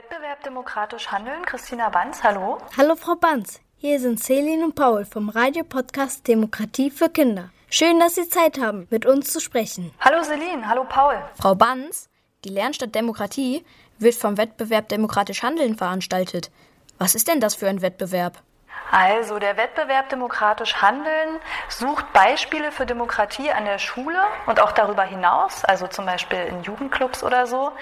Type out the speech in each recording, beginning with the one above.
Wettbewerb demokratisch handeln. Christina Banz, hallo. Hallo Frau Banz, hier sind Celine und Paul vom Radiopodcast Demokratie für Kinder. Schön, dass Sie Zeit haben, mit uns zu sprechen. Hallo Celine, hallo Paul. Frau Banz, die Lernstadt Demokratie wird vom Wettbewerb Demokratisch Handeln veranstaltet. Was ist denn das für ein Wettbewerb? Also der Wettbewerb Demokratisch Handeln sucht Beispiele für Demokratie an der Schule und auch darüber hinaus, also zum Beispiel in Jugendclubs oder so.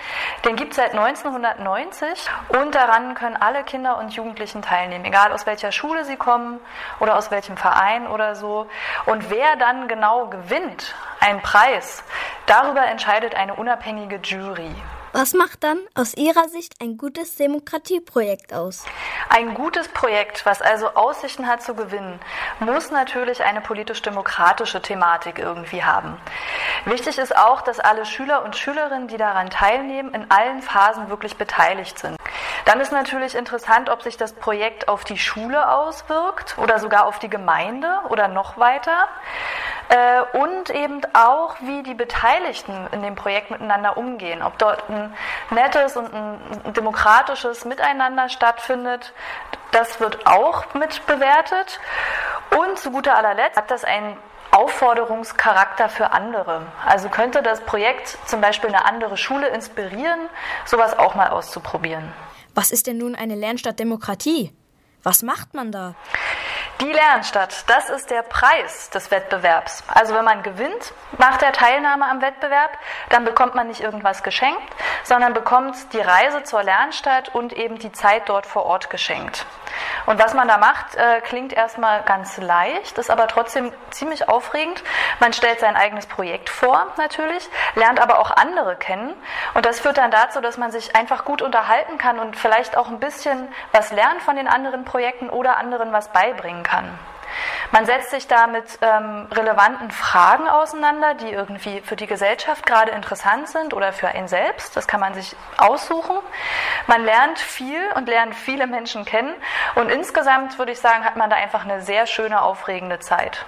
Den gibt es seit 1990 und daran können alle Kinder und Jugendlichen teilnehmen, egal aus welcher Schule sie kommen oder aus welchem Verein oder so. Und wer dann genau gewinnt, einen Preis, darüber entscheidet eine unabhängige Jury. Was macht dann aus Ihrer Sicht ein gutes Demokratieprojekt aus? Ein gutes Projekt, was also Aussichten hat zu gewinnen, muss natürlich eine politisch-demokratische Thematik irgendwie haben. Wichtig ist auch, dass alle Schüler und Schülerinnen, die daran teilnehmen, in allen Phasen wirklich beteiligt sind. Dann ist natürlich interessant, ob sich das Projekt auf die Schule auswirkt oder sogar auf die Gemeinde oder noch weiter. Äh, und eben auch, wie die Beteiligten in dem Projekt miteinander umgehen. Ob dort ein nettes und ein demokratisches Miteinander stattfindet, das wird auch mit bewertet. Und zu guter allerletzt hat das einen Aufforderungscharakter für andere. Also könnte das Projekt zum Beispiel eine andere Schule inspirieren, sowas auch mal auszuprobieren. Was ist denn nun eine Lernstadt Demokratie? Was macht man da? Die Lernstadt, das ist der Preis des Wettbewerbs. Also wenn man gewinnt nach der Teilnahme am Wettbewerb, dann bekommt man nicht irgendwas geschenkt, sondern bekommt die Reise zur Lernstadt und eben die Zeit dort vor Ort geschenkt. Und was man da macht, äh, klingt erstmal ganz leicht, ist aber trotzdem ziemlich aufregend. Man stellt sein eigenes Projekt vor, natürlich, lernt aber auch andere kennen. Und das führt dann dazu, dass man sich einfach gut unterhalten kann und vielleicht auch ein bisschen was lernt von den anderen Projekten oder anderen was beibringen kann. Man setzt sich da mit ähm, relevanten Fragen auseinander, die irgendwie für die Gesellschaft gerade interessant sind oder für einen selbst. Das kann man sich aussuchen. Man lernt viel und lernt viele Menschen kennen. Und insgesamt würde ich sagen, hat man da einfach eine sehr schöne, aufregende Zeit.